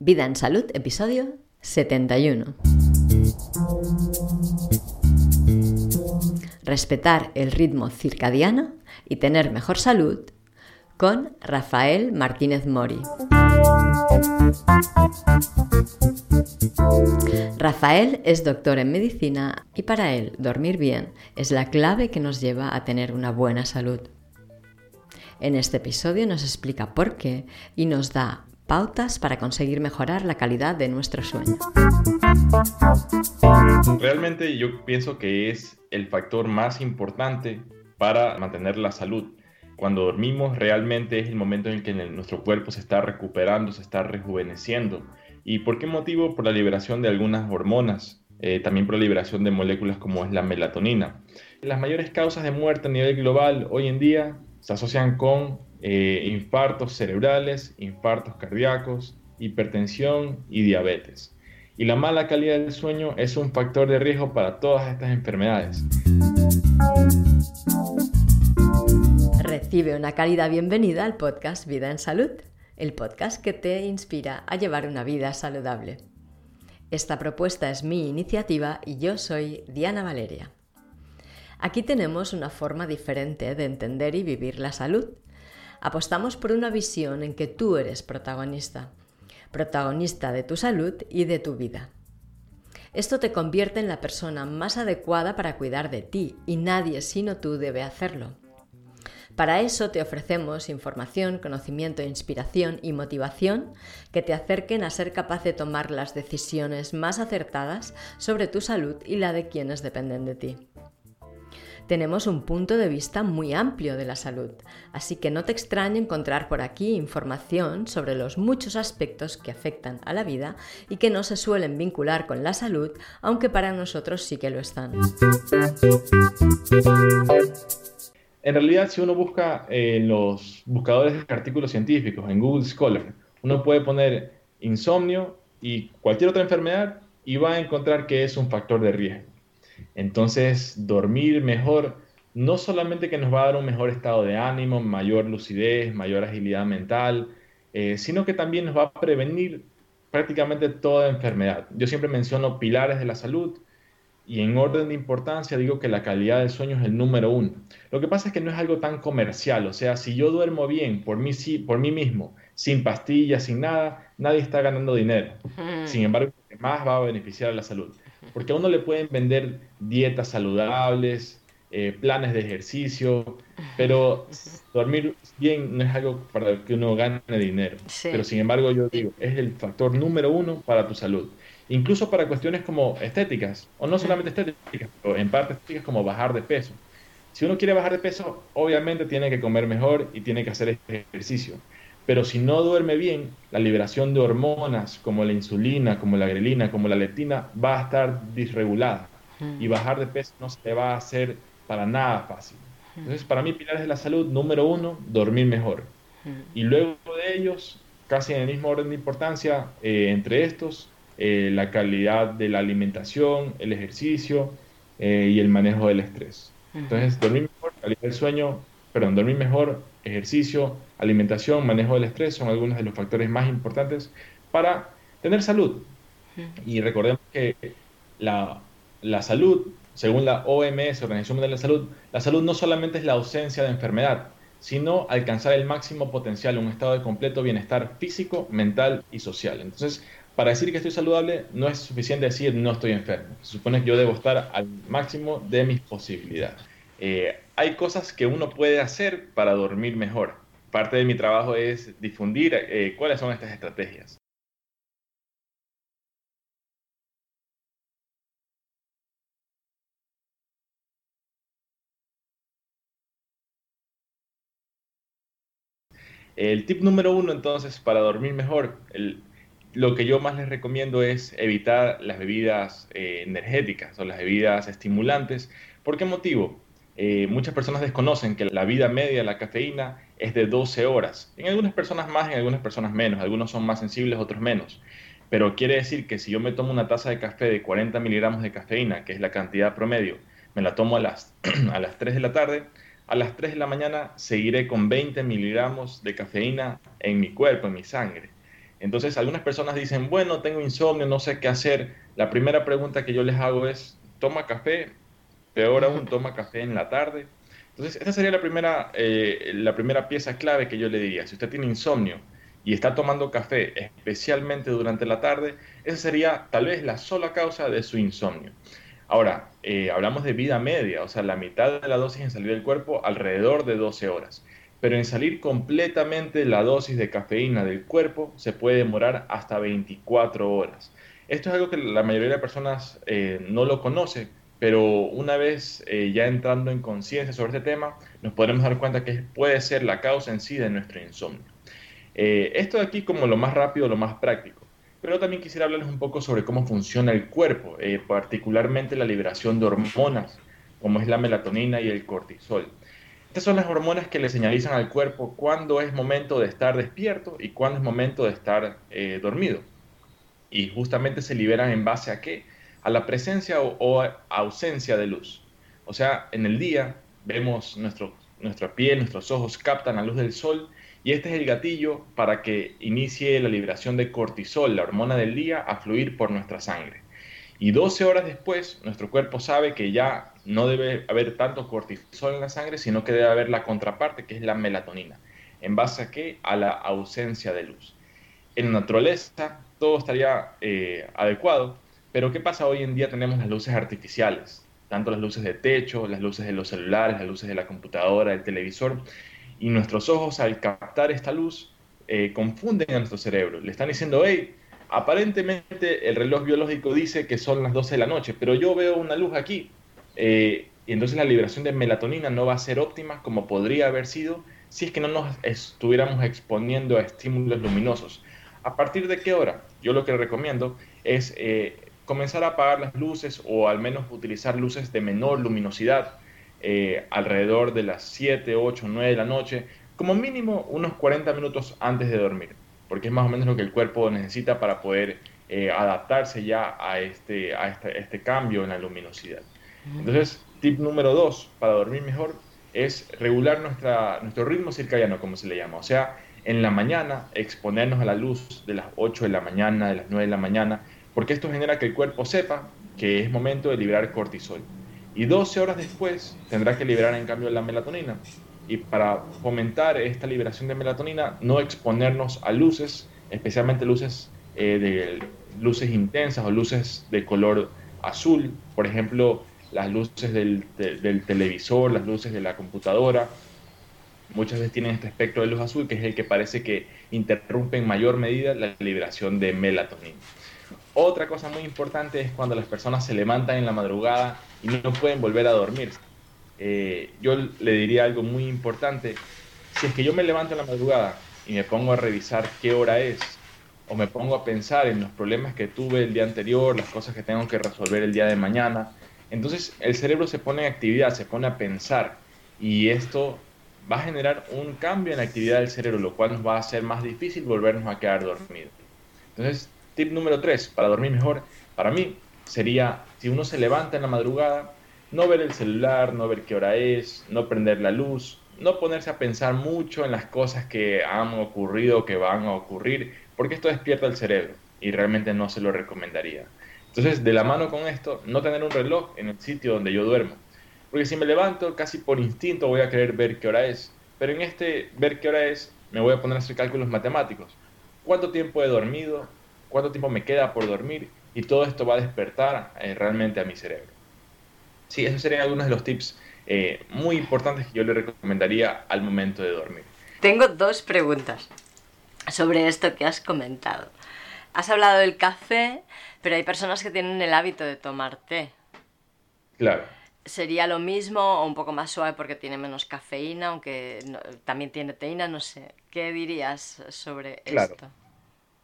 Vida en Salud, episodio 71. Respetar el ritmo circadiano y tener mejor salud con Rafael Martínez Mori. Rafael es doctor en medicina y para él dormir bien es la clave que nos lleva a tener una buena salud. En este episodio nos explica por qué y nos da pautas para conseguir mejorar la calidad de nuestro sueño. Realmente yo pienso que es el factor más importante para mantener la salud. Cuando dormimos realmente es el momento en que nuestro cuerpo se está recuperando, se está rejuveneciendo. ¿Y por qué motivo? Por la liberación de algunas hormonas, eh, también por la liberación de moléculas como es la melatonina. Las mayores causas de muerte a nivel global hoy en día se asocian con eh, infartos cerebrales, infartos cardíacos, hipertensión y diabetes. Y la mala calidad del sueño es un factor de riesgo para todas estas enfermedades. Recibe una cálida bienvenida al podcast Vida en Salud, el podcast que te inspira a llevar una vida saludable. Esta propuesta es mi iniciativa y yo soy Diana Valeria. Aquí tenemos una forma diferente de entender y vivir la salud apostamos por una visión en que tú eres protagonista, protagonista de tu salud y de tu vida. Esto te convierte en la persona más adecuada para cuidar de ti y nadie sino tú debe hacerlo. Para eso te ofrecemos información, conocimiento, inspiración y motivación que te acerquen a ser capaz de tomar las decisiones más acertadas sobre tu salud y la de quienes dependen de ti tenemos un punto de vista muy amplio de la salud, así que no te extrañe encontrar por aquí información sobre los muchos aspectos que afectan a la vida y que no se suelen vincular con la salud, aunque para nosotros sí que lo están. En realidad, si uno busca en los buscadores de artículos científicos, en Google Scholar, uno puede poner insomnio y cualquier otra enfermedad y va a encontrar que es un factor de riesgo. Entonces, dormir mejor no solamente que nos va a dar un mejor estado de ánimo, mayor lucidez, mayor agilidad mental, eh, sino que también nos va a prevenir prácticamente toda enfermedad. Yo siempre menciono pilares de la salud y en orden de importancia digo que la calidad del sueño es el número uno. Lo que pasa es que no es algo tan comercial, o sea, si yo duermo bien por mí, por mí mismo, sin pastillas, sin nada, nadie está ganando dinero. Sin embargo, más va a beneficiar a la salud. Porque a uno le pueden vender dietas saludables, eh, planes de ejercicio, pero dormir bien no es algo para que uno gane dinero. Pero sin embargo, yo digo, es el factor número uno para tu salud. Incluso para cuestiones como estéticas, o no solamente estéticas, pero en parte estéticas como bajar de peso. Si uno quiere bajar de peso, obviamente tiene que comer mejor y tiene que hacer ejercicio. Pero si no duerme bien, la liberación de hormonas como la insulina, como la grelina, como la leptina, va a estar disregulada. Y bajar de peso no se va a hacer para nada fácil. Entonces, para mí, pilares de la salud, número uno, dormir mejor. Y luego de ellos, casi en el mismo orden de importancia, eh, entre estos, eh, la calidad de la alimentación, el ejercicio eh, y el manejo del estrés. Entonces, dormir mejor, calidad del sueño, perdón, dormir mejor, ejercicio, alimentación, manejo del estrés son algunos de los factores más importantes para tener salud. Y recordemos que la, la salud, según la OMS, Organización Mundial de la Salud, la salud no solamente es la ausencia de enfermedad, sino alcanzar el máximo potencial, un estado de completo bienestar físico, mental y social. Entonces, para decir que estoy saludable, no es suficiente decir no estoy enfermo. Se supone que yo debo estar al máximo de mis posibilidades. Eh, hay cosas que uno puede hacer para dormir mejor. Parte de mi trabajo es difundir eh, cuáles son estas estrategias. El tip número uno entonces para dormir mejor, lo que yo más les recomiendo es evitar las bebidas eh, energéticas o las bebidas estimulantes. ¿Por qué motivo? Eh, muchas personas desconocen que la vida media de la cafeína es de 12 horas. En algunas personas más, en algunas personas menos. Algunos son más sensibles, otros menos. Pero quiere decir que si yo me tomo una taza de café de 40 miligramos de cafeína, que es la cantidad promedio, me la tomo a las, a las 3 de la tarde, a las 3 de la mañana seguiré con 20 miligramos de cafeína en mi cuerpo, en mi sangre. Entonces, algunas personas dicen, bueno, tengo insomnio, no sé qué hacer. La primera pregunta que yo les hago es, ¿toma café? Peor aún, toma café en la tarde. Entonces, esa sería la primera, eh, la primera pieza clave que yo le diría. Si usted tiene insomnio y está tomando café, especialmente durante la tarde, esa sería tal vez la sola causa de su insomnio. Ahora, eh, hablamos de vida media, o sea, la mitad de la dosis en salir del cuerpo alrededor de 12 horas. Pero en salir completamente la dosis de cafeína del cuerpo se puede demorar hasta 24 horas. Esto es algo que la mayoría de personas eh, no lo conoce, pero una vez eh, ya entrando en conciencia sobre este tema, nos podremos dar cuenta que puede ser la causa en sí de nuestro insomnio. esto de aquí como lo más rápido, lo más práctico. Pero también quisiera hablarles un poco sobre cómo funciona el cuerpo, eh, particularmente la liberación de hormonas, como es la melatonina y el cortisol. Estas son las hormonas que le señalizan al cuerpo cuándo es momento de estar despierto y cuándo es momento de estar eh, dormido. Y justamente se liberan en base a qué? A la presencia o, ausencia de luz. O sea, en el día vemos nuestro, nuestra piel, nuestros ojos captan la luz del sol y este es el gatillo para que inicie la liberación de cortisol, la hormona del día, a fluir por nuestra sangre. Y 12 horas después, nuestro cuerpo sabe que ya no debe haber tanto cortisol en la sangre, sino que debe haber la contraparte, que es la melatonina. ¿En base a qué? A la ausencia de luz. En naturaleza todo estaría eh, adecuado, pero ¿qué pasa hoy en día? Tenemos las luces artificiales, tanto las luces de techo, las luces de los celulares, las luces de la computadora, del televisor, y nuestros ojos al captar esta luz eh, confunden a nuestro cerebro. Le están diciendo, hey, aparentemente el reloj biológico dice que son las 12 de la noche, pero yo veo una luz aquí. Eh, y entonces la liberación de melatonina no va a ser óptima como podría haber sido si es que no nos estuviéramos exponiendo a estímulos luminosos. ¿A partir de qué hora? Yo lo que recomiendo es eh, comenzar a apagar las luces o al menos utilizar luces de menor luminosidad eh, alrededor de las 7, 8, 9 de la noche, como mínimo unos 40 minutos antes de dormir, porque es más o menos lo que el cuerpo necesita para poder eh, adaptarse ya a este, a este, este, cambio en la luminosidad. Entonces, tip número 2 para dormir mejor es regular nuestra, nuestro ritmo circadiano, como se le llama. O sea, en la mañana exponernos a la luz de las 8 de la mañana, de las 9 de la mañana, porque esto genera que el cuerpo sepa que es momento de liberar cortisol y 12 horas después tendrá que liberar en cambio la melatonina. Y para fomentar esta liberación de melatonina, no exponernos a luces, especialmente luces, eh, de, luces intensas o luces de color azul, por ejemplo, las luces del, del televisor, las luces de la computadora, muchas veces tienen este espectro de luz azul, que es el que parece que interrumpe en mayor medida la liberación de melatonina. Otra cosa muy importante es cuando las personas se levantan en la madrugada y no pueden volver a dormir. Eh, yo le diría algo muy importante. Si es que yo me levanto en la madrugada y me pongo a revisar qué hora es, o me pongo a pensar en los problemas que tuve el día anterior, las cosas que tengo que resolver el día de mañana, entonces el cerebro se pone en actividad, se pone a pensar y esto va a generar un cambio en la actividad del cerebro, lo cual nos va a hacer más difícil volvernos a quedar dormidos. Entonces, tip número 3, para dormir mejor, para mí sería, si uno se levanta en la madrugada, no ver el celular, no ver qué hora es, no prender la luz, no ponerse a pensar mucho en las cosas que han ocurrido o que van a ocurrir, porque esto despierta el cerebro y realmente no se lo recomendaría. Entonces, de la mano con esto, no tener un reloj en el sitio donde yo duermo. Porque si me levanto, casi por instinto voy a querer ver qué hora es. Pero en este ver qué hora es, me voy a poner a hacer cálculos matemáticos. ¿Cuánto tiempo he dormido? ¿Cuánto tiempo me queda por dormir? y todo esto va a despertar eh, realmente a mi cerebro. Sí, esos serían algunos de los tips eh, muy importantes que yo le recomendaría al momento de dormir. Tengo dos preguntas sobre esto que has comentado. Has hablado del café, pero hay personas que tienen el hábito de tomar té. Claro. ¿Sería lo mismo o un poco más suave porque tiene menos cafeína, aunque también tiene teína? No sé. ¿Qué dirías sobre esto?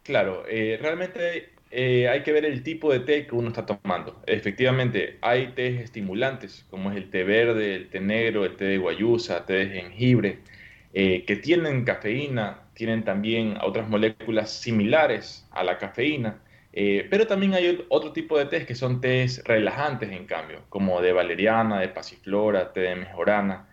Claro, eh, realmente eh, hay que ver el tipo de té que uno está tomando. Efectivamente, hay tés estimulantes, como es el té verde, el té negro, el té de guayusa, té de jengibre, eh, que tienen cafeína, tienen también otras moléculas similares a la cafeína, eh, pero también hay otro tipo de tés que son tés relajantes, en cambio, como de valeriana, de pasiflora, té de mejorana.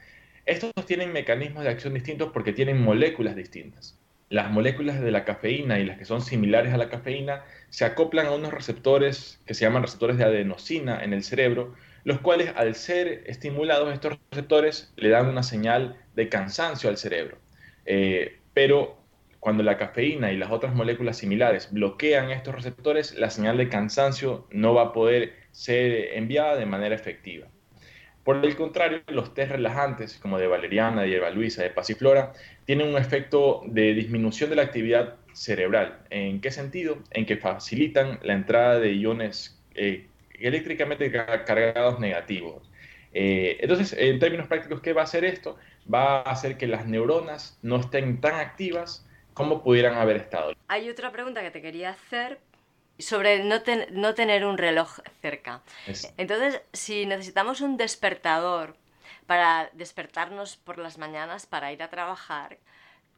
Estos tienen mecanismos de acción distintos porque tienen moléculas distintas. Las moléculas de la cafeína y las que son similares a la cafeína se acoplan a unos receptores que se llaman receptores de adenosina en el cerebro, los cuales al ser estimulados estos receptores le dan una señal de cansancio al cerebro. Eh, pero cuando la cafeína y las otras moléculas similares bloquean estos receptores, la señal de cansancio no va a poder ser enviada de manera efectiva. Por el contrario, los test relajantes, como de valeriana, de hierba luisa, de pasiflora, tienen un efecto de disminución de la actividad cerebral. ¿En qué sentido? En que facilitan la entrada de iones eh, eléctricamente cargados negativos. Eh, entonces, en términos prácticos, ¿qué va a hacer esto? Va a hacer que las neuronas no estén tan activas como pudieran haber estado. Hay otra pregunta que te quería hacer, sobre no, no tener un reloj cerca. Entonces, si necesitamos un despertador para despertarnos por las mañanas para ir a trabajar,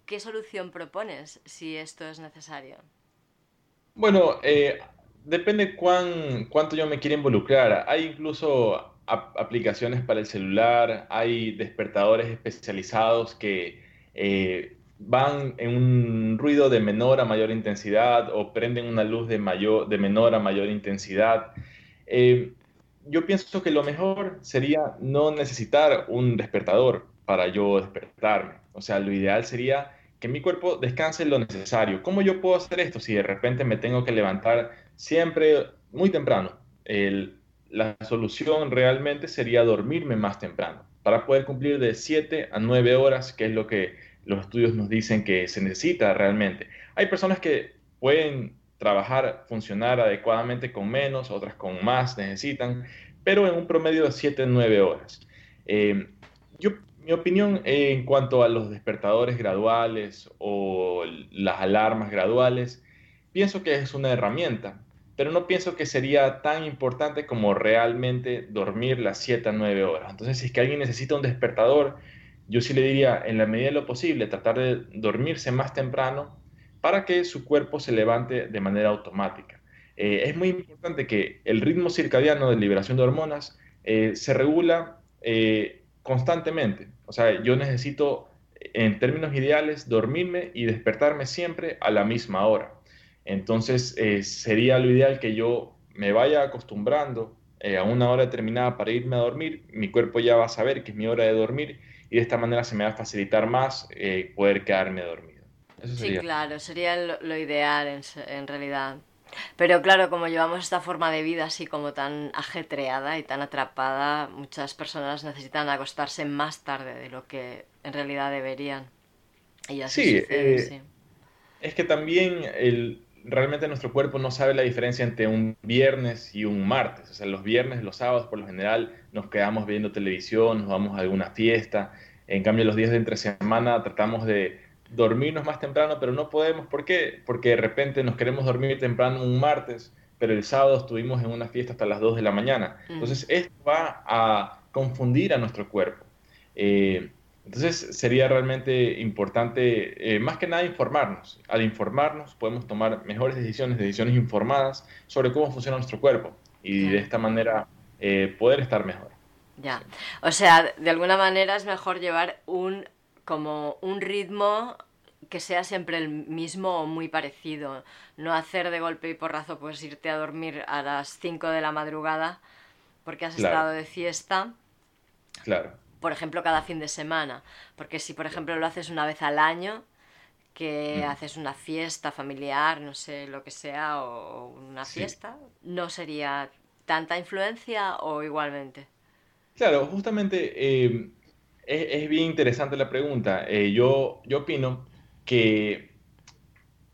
¿qué solución propones si esto es necesario? Bueno, eh, depende cuán, cuánto yo me quiera involucrar. Hay incluso aplicaciones para el celular, hay despertadores especializados que eh, van en un ruido de menor a mayor intensidad o prenden una luz de, mayor, de menor a mayor intensidad. Eh, yo pienso que lo mejor sería no necesitar un despertador para yo despertarme. O sea, lo ideal sería que mi cuerpo descanse lo necesario. ¿Cómo yo puedo hacer esto si de repente me tengo que levantar siempre muy temprano? la solución realmente sería dormirme más temprano para poder cumplir de 7 a 9 horas, que es lo que los estudios nos dicen que se necesita realmente. Hay personas que pueden trabajar, funcionar adecuadamente con menos, otras con más necesitan, pero en un promedio de 7 9 horas. Eh, yo, mi opinión en cuanto a los despertadores graduales o las alarmas graduales, pienso que es una herramienta, pero no pienso que sería tan importante como realmente dormir las 7 a 9 horas. Entonces, si es que alguien necesita un despertador, yo sí le diría, en la medida de lo posible, tratar de dormirse más temprano para que su cuerpo se levante de manera automática. Eh, es muy importante que el ritmo circadiano de liberación de hormonas eh, se regula eh, constantemente. O sea, yo necesito, en términos ideales, dormirme y despertarme siempre a la misma hora. Entonces, sería lo ideal que yo me vaya acostumbrando a una hora determinada para irme a dormir. Mi cuerpo ya va a saber que es mi hora de dormir y de esta manera se me va a facilitar más eh, poder quedarme dormido. Sí, claro, sería lo, ideal en, realidad. Pero claro, como llevamos esta forma de vida así como tan ajetreada y tan atrapada, muchas personas necesitan acostarse más tarde de lo que en realidad deberían. Y así eh, sí, es que también el, realmente nuestro cuerpo no sabe la diferencia entre un viernes y un martes. O sea, los viernes, los sábados, por lo general, nos quedamos viendo televisión, nos vamos a alguna fiesta. En cambio, los días de entre semana tratamos de dormirnos más temprano, pero no podemos. ¿Por qué? Porque de repente nos queremos dormir temprano un martes, pero el sábado estuvimos en una fiesta hasta las 2 de la mañana. Mm. Entonces, esto va a confundir a nuestro cuerpo. Eh, entonces sería realmente importante, eh, más que nada, informarnos. Al informarnos podemos tomar mejores decisiones, decisiones informadas sobre cómo funciona nuestro cuerpo y de esta manera eh, poder estar mejor. Ya, o sea, de alguna manera es mejor llevar un como un ritmo que sea siempre el mismo o muy parecido. No hacer de golpe y porrazo, pues irte a dormir a las 5 de la madrugada porque has estado de fiesta. Claro por ejemplo, cada fin de semana. Porque si, por ejemplo, lo haces una vez al año, que mm. haces una fiesta familiar, no sé, lo que sea, o una fiesta, ¿no sería tanta influencia o igualmente? Claro, justamente eh, es, bien interesante la pregunta. Eh, yo, yo opino que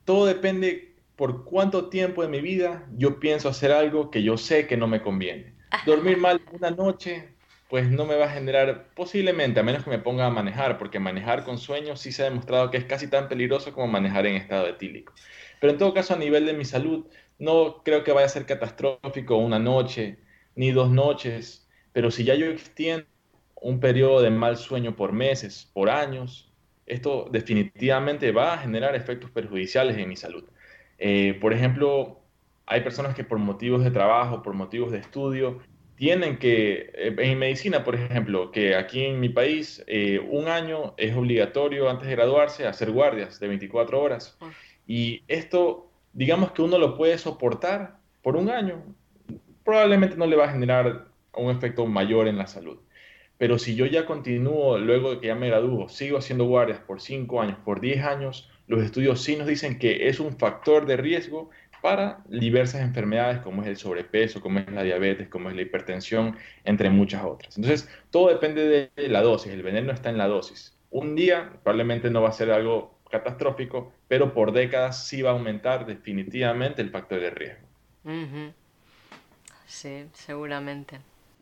todo depende por cuánto tiempo de mi vida yo pienso hacer algo que yo sé que no me conviene. Dormir mal una noche pues no me va a generar posiblemente, a menos que me ponga a manejar, porque manejar con sueños sí se ha demostrado que es casi tan peligroso como manejar en estado etílico. Pero en todo caso, a nivel de mi salud, no creo que vaya a ser catastrófico una noche, ni dos noches, pero si ya yo extiendo un periodo de mal sueño por meses, por años, esto definitivamente va a generar efectos perjudiciales en mi salud. Eh, por ejemplo, hay personas que por motivos de trabajo, por motivos de estudio, tienen que, eh, en medicina, por ejemplo, que aquí en mi país, eh, un año es obligatorio antes de graduarse hacer guardias de 24 horas. Y esto, digamos que uno lo puede soportar por un año. Probablemente no le va a generar un efecto mayor en la salud. Pero si yo ya continúo, luego de que ya me gradúo, sigo haciendo guardias por 5 años, por 10 años, los estudios sí nos dicen que es un factor de riesgo para diversas enfermedades como es el sobrepeso, como es la diabetes, como es la hipertensión, entre muchas otras. Entonces, todo depende de la dosis, el veneno está en la dosis. Un día probablemente no va a ser algo catastrófico, pero por décadas sí va a aumentar definitivamente el factor de riesgo. Sí, seguramente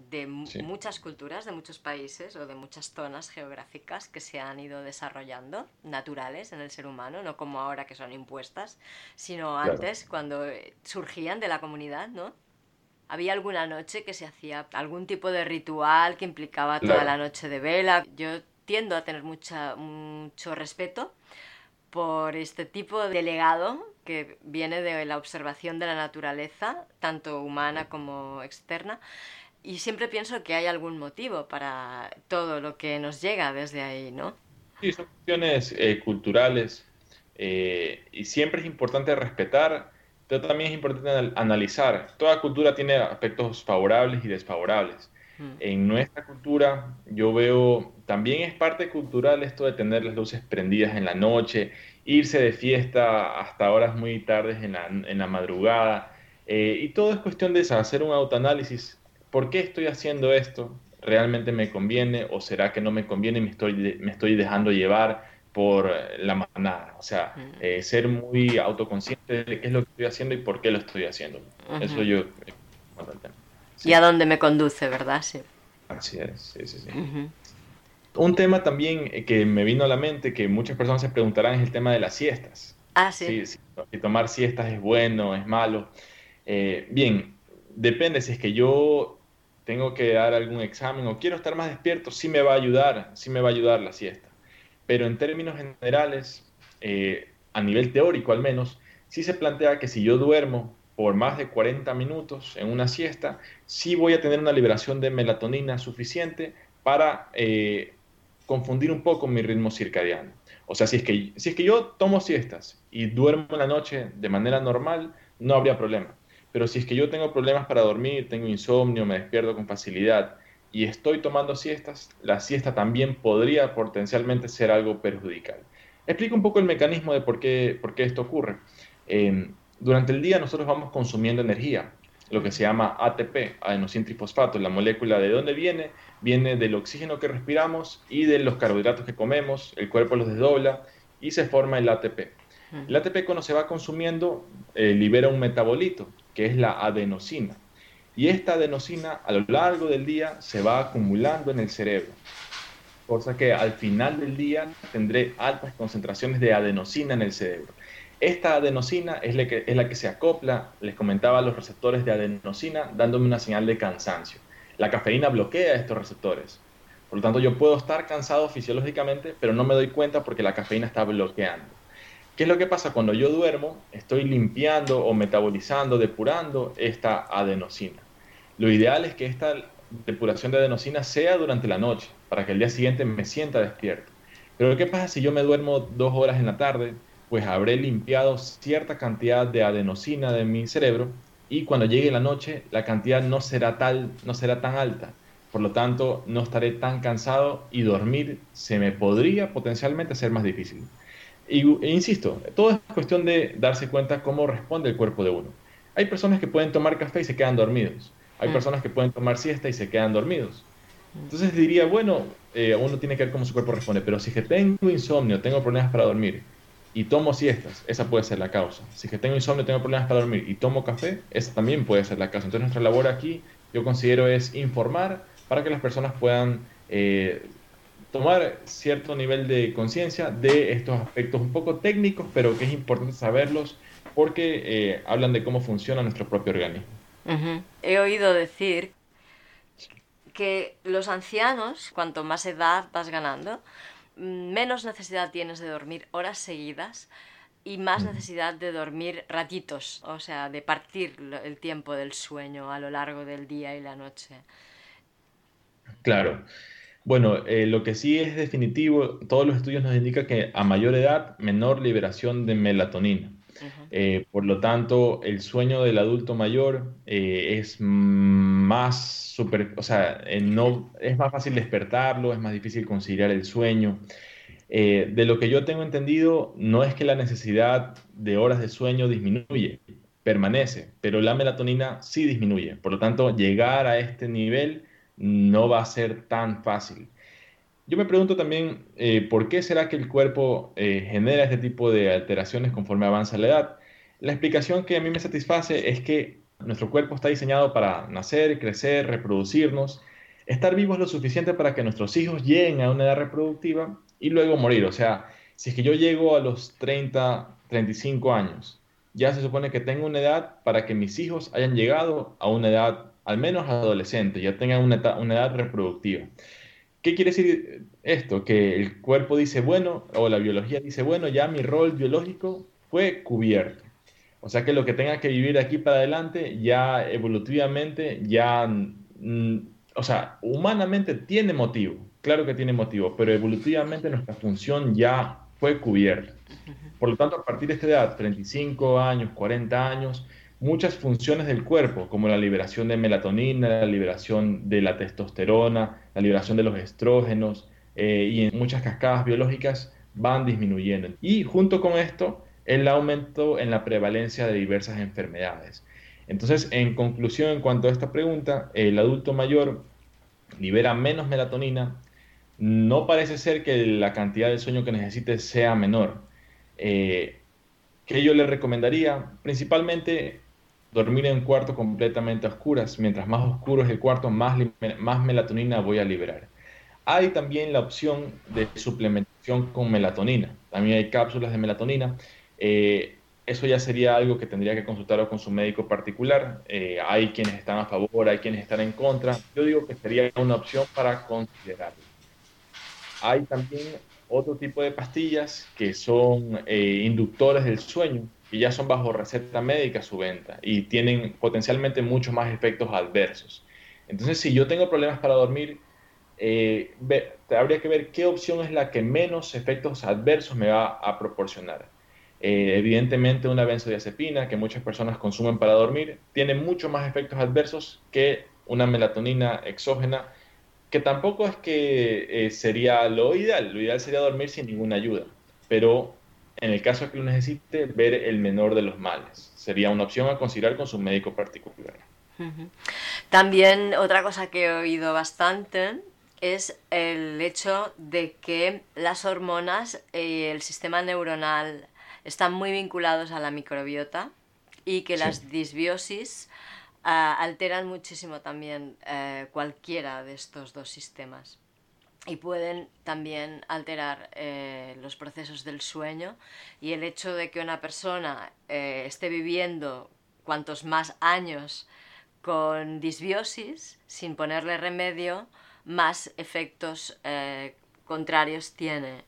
de muchas culturas, de muchos países o de muchas zonas geográficas que se han ido desarrollando, naturales en el ser humano, no como ahora que son impuestas, sino antes, cuando eh, surgían de la comunidad, ¿no? Había alguna noche que se hacía algún tipo de ritual que implicaba toda la noche de vela. Yo tiendo a tener mucha, mucho respeto por este tipo de legado que viene de la observación de la naturaleza, tanto humana como externa, y siempre pienso que hay algún motivo para todo lo que nos llega desde ahí, ¿no? Sí, son cuestiones eh, culturales eh, y siempre es importante respetar, pero también es importante analizar. Toda cultura tiene aspectos favorables y desfavorables. Mm. En nuestra cultura yo veo, también es parte cultural esto de tener las luces prendidas en la noche, irse de fiesta hasta horas muy tardes en la, en la madrugada. Eh, y todo es cuestión de hacer un autoanálisis ¿por qué estoy haciendo esto? ¿Realmente me conviene o será que no me conviene y me estoy, me estoy dejando llevar por la manada? O sea, eh, ser muy autoconsciente de qué es lo que estoy haciendo y por qué lo estoy haciendo. Eso yo... Y a dónde me conduce, ¿verdad? Sí. Así es, sí, sí, sí. Un tema también eh, que me vino a la mente, que muchas personas se preguntarán, es el tema de las siestas. Ah, sí. Si, tomar siestas es bueno, es malo. Eh, bien, depende si es que yo tengo que dar algún examen o quiero estar más despierto, sí me va a ayudar, sí me va a ayudar la siesta. Pero en términos generales, eh, a nivel teórico al menos, sí se plantea que si yo duermo por más de 40 minutos en una siesta, sí voy a tener una liberación de melatonina suficiente para eh, confundir un poco mi ritmo circadiano. O sea, si es, que, si es que yo tomo siestas y duermo en la noche de manera normal, no habría problema. Pero si es que yo tengo problemas para dormir, tengo insomnio, me despierto con facilidad y estoy tomando siestas, la siesta también podría potencialmente ser algo perjudicial. Explico un poco el mecanismo de por qué, por qué esto ocurre. Eh, durante el día nosotros vamos consumiendo energía, lo que se llama ATP, adenosín trifosfato. La molécula de dónde viene? Viene del oxígeno que respiramos y de los carbohidratos que comemos. El cuerpo los desdobla y se forma el ATP. El ATP cuando se va consumiendo eh, libera un metabolito, que es la adenosina. Y esta adenosina a lo largo del día se va acumulando en el cerebro. Cosa que al final del día tendré altas concentraciones de adenosina en el cerebro. Esta adenosina es la, que, es la que se acopla, les comentaba, a los receptores de adenosina, dándome una señal de cansancio. La cafeína bloquea estos receptores. Por lo tanto, yo puedo estar cansado fisiológicamente, pero no me doy cuenta porque la cafeína está bloqueando. ¿Qué es lo que pasa? Cuando yo duermo, estoy limpiando o metabolizando, depurando esta adenosina. Lo ideal es que esta depuración de adenosina sea durante la noche, para que el día siguiente me sienta despierto. Pero ¿qué pasa si yo me duermo dos horas en la tarde? Pues habré limpiado cierta cantidad de adenosina de mi cerebro y cuando llegue la noche la cantidad no será, tal, no será tan alta. Por lo tanto, no estaré tan cansado y dormir se me podría potencialmente hacer más difícil. Y, e insisto, todo es cuestión de darse cuenta cómo responde el cuerpo de uno. Hay personas que pueden tomar café y se quedan dormidos. Hay mm. personas que pueden tomar siesta y se quedan dormidos. Mm. Entonces diría, bueno, eh, uno tiene que ver cómo su cuerpo responde, pero si que tengo insomnio, tengo problemas para dormir y tomo siestas, esa puede ser la causa. Si que tengo insomnio, tengo problemas para dormir y tomo café, esa también puede ser la causa. Entonces nuestra labor aquí, yo considero, es informar para que las personas puedan eh, tomar cierto nivel de conciencia de estos aspectos un poco técnicos, pero que es importante saberlos porque eh, hablan de cómo funciona nuestro propio organismo. He oído decir que los ancianos, cuanto más edad vas ganando, mm, menos necesidad tienes de dormir horas seguidas y más necesidad de dormir ratitos, o sea, de partir el tiempo del sueño a lo largo del día y la noche. Claro. Bueno, eh, lo que sí es definitivo, todos los estudios nos indican que a mayor edad, menor liberación de melatonina. Eh, por lo tanto, el sueño del adulto mayor eh, es más super, o sea, no, es más fácil despertarlo, es más difícil conciliar el sueño. de lo que yo tengo entendido, no es que la necesidad de horas de sueño disminuye, permanece, pero la melatonina sí disminuye. Por lo tanto, llegar a este nivel no va a ser tan fácil. Yo me pregunto también eh, por qué será que el cuerpo eh, genera este tipo de alteraciones conforme avanza la edad. La explicación que a mí me satisface es que nuestro cuerpo está diseñado para nacer, crecer, reproducirnos, estar vivos lo suficiente para que nuestros hijos lleguen a una edad reproductiva y luego morir. O sea, si es que yo llego a los 30, 35 años, ya se supone que tengo una edad para que mis hijos hayan llegado a una edad al menos adolescentes, ya tengan una, edad reproductiva. ¿Qué quiere decir esto? Que el cuerpo dice, bueno, o la biología dice, bueno, ya mi rol biológico fue cubierto. O sea que lo que tenga que vivir aquí para adelante, ya evolutivamente, ya, mm, o sea, humanamente tiene motivo, claro que tiene motivo, pero evolutivamente nuestra función ya fue cubierta. Por lo tanto, a partir de esta edad, 35 años, 40 años, muchas funciones del cuerpo, como la liberación de melatonina, la liberación de la testosterona, la liberación de los estrógenos eh, y en muchas cascadas biológicas van disminuyendo. Y junto con esto, el aumento en la prevalencia de diversas enfermedades. Entonces, en conclusión, en cuanto a esta pregunta, el adulto mayor libera menos melatonina. No parece ser que la cantidad de sueño que necesite sea menor. Eh, que yo le recomendaría? Principalmente dormir en un cuarto completamente a oscuras. Mientras más oscuro es el cuarto, más, más melatonina voy a liberar. Hay también la opción de suplementación con melatonina. También hay cápsulas de melatonina. Eh, eso ya sería algo que tendría que consultar con su médico particular. Eh, hay quienes están a favor, hay quienes están en contra. Yo digo que sería una opción para considerarlo. Hay también otro tipo de pastillas que son eh, inductores del sueño y ya son bajo receta médica su venta y tienen potencialmente muchos más efectos adversos. Entonces, si yo tengo problemas para dormir, eh, habría que ver qué opción es la que menos efectos adversos me va a proporcionar. Eh, evidentemente, una benzodiazepina que muchas personas consumen para dormir tiene mucho más efectos adversos que una melatonina exógena, que tampoco es que eh, sería lo ideal. Lo ideal sería dormir sin ninguna ayuda, pero en el caso que lo necesite, ver el menor de los males. Sería una opción a considerar con su médico particular. También otra cosa que he oído bastante es el hecho de que las hormonas y el sistema neuronal están muy vinculados a la microbiota y que las disbiosis ah, alteran muchísimo también eh, cualquiera de estos dos sistemas y pueden también alterar eh, los procesos del sueño y el hecho de que una persona eh, esté viviendo cuantos más años con disbiosis sin ponerle remedio, más efectos eh, contrarios tiene.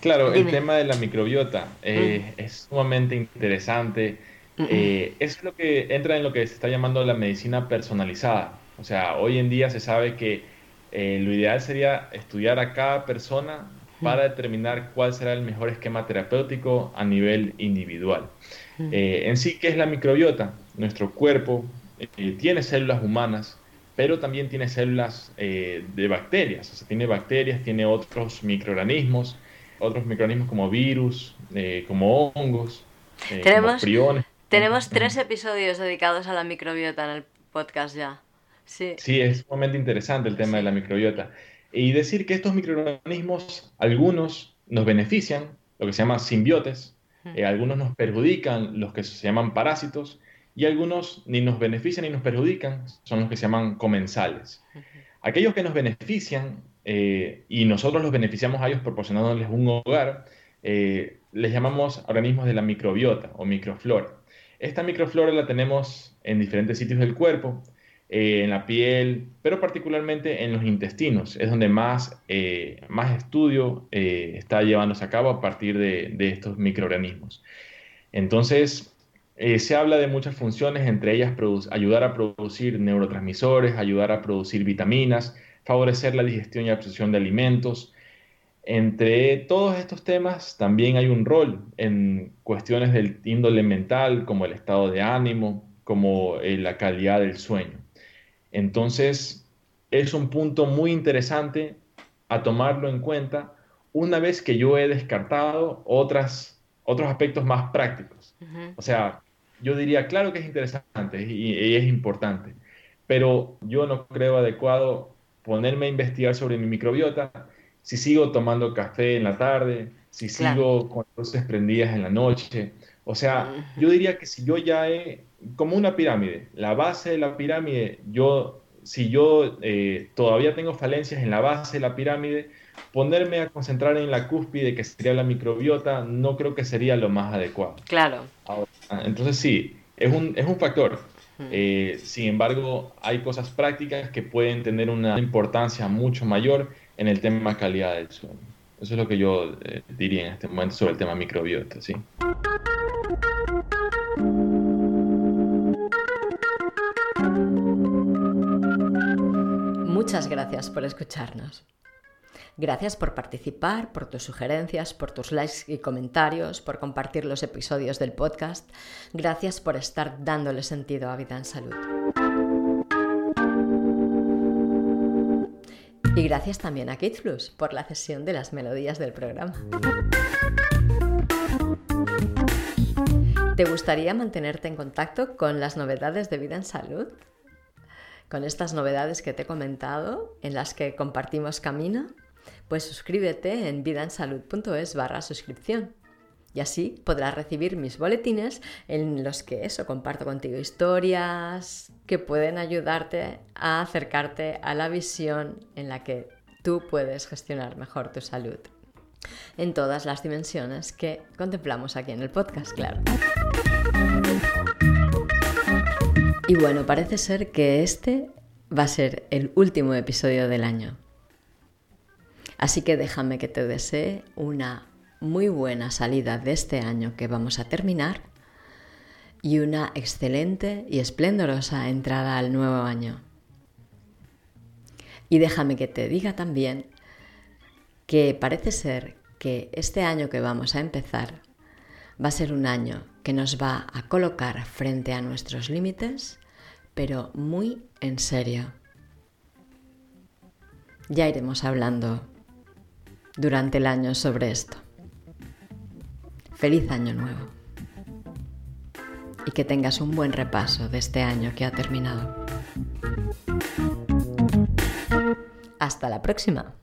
Claro, el tema de la microbiota mm. es sumamente interesante. es lo que entra en lo que se está llamando la medicina personalizada. O sea, hoy en día se sabe que eh, lo ideal sería estudiar a cada persona para determinar cuál será el mejor esquema terapéutico a nivel individual. Eh, en sí, ¿qué es la microbiota? Nuestro cuerpo eh, tiene células humanas, pero también tiene células de bacterias, o sea, tiene bacterias, tiene otros microorganismos, otros microorganismos como virus, como hongos, tenemos, como Tenemos tres episodios dedicados a la microbiota en el podcast ya. Sí. es sumamente interesante el tema de la microbiota. Y decir que estos microorganismos, algunos nos benefician, lo que se llama simbiotes, eh, algunos nos perjudican, los que se llaman parásitos, y algunos ni nos benefician ni nos perjudican, son los que se llaman comensales. Aquellos que nos benefician eh, y nosotros los beneficiamos a ellos proporcionándoles un hogar, eh, les llamamos organismos de la microbiota o microflora. Esta microflora la tenemos en diferentes sitios del cuerpo, eh, en la piel, pero particularmente en los intestinos. Es donde más, eh, más estudio eh, está llevándose a cabo a partir de, estos microorganismos. Entonces, se habla de muchas funciones, entre ellas ayudar a producir neurotransmisores, ayudar a producir vitaminas, favorecer la digestión y absorción de alimentos. Entre todos estos temas también hay un rol en cuestiones del índole mental, como el estado de ánimo, como la calidad del sueño. Entonces, es un punto muy interesante a tomarlo en cuenta una vez que yo he descartado otras, otros aspectos más prácticos. O sea, yo diría, claro que es interesante y, es importante, pero yo no creo adecuado ponerme a investigar sobre mi microbiota si sigo tomando café en la tarde, si sigo con luces prendidas en la noche. O sea, yo diría que si yo ya he, como una pirámide, la base de la pirámide, yo, si yo eh, todavía tengo falencias en la base de la pirámide, ponerme a concentrar en la cúspide, que sería la microbiota, no creo que sería lo más adecuado. Claro. entonces sí, es un, es un factor. Eh, sin embargo, hay cosas prácticas que pueden tener una importancia mucho mayor en el tema calidad del sueño. Eso es lo que yo eh, diría en este momento sobre el tema microbiota, sí. Muchas gracias por escucharnos. Gracias por participar, por tus sugerencias, por tus likes y comentarios, por compartir los episodios del podcast. Gracias por estar dándole sentido a Vida en Salud. Y gracias también a Flus por la cesión de las melodías del programa. ¿Te gustaría mantenerte en contacto con las novedades de Vida en Salud? Con estas novedades que te he comentado, en las que compartimos camino, pues suscríbete en vidaensalud.es barra suscripción. Y así podrás recibir mis boletines en los que eso comparto contigo historias que pueden ayudarte a acercarte a la visión en la que tú puedes gestionar mejor tu salud. En todas las dimensiones que contemplamos aquí en el podcast, claro. Y bueno, parece ser que este va a ser el último episodio del año. Así que déjame que te desee una muy buena salida de este año que vamos a terminar y una excelente y esplendorosa entrada al nuevo año. Y déjame que te diga también que parece ser que este año que vamos a empezar va a ser un año que nos va a colocar frente a nuestros límites, pero muy en serio. Ya iremos hablando durante el año sobre esto. Feliz año nuevo y que tengas un buen repaso de este año que ha terminado. Hasta la próxima.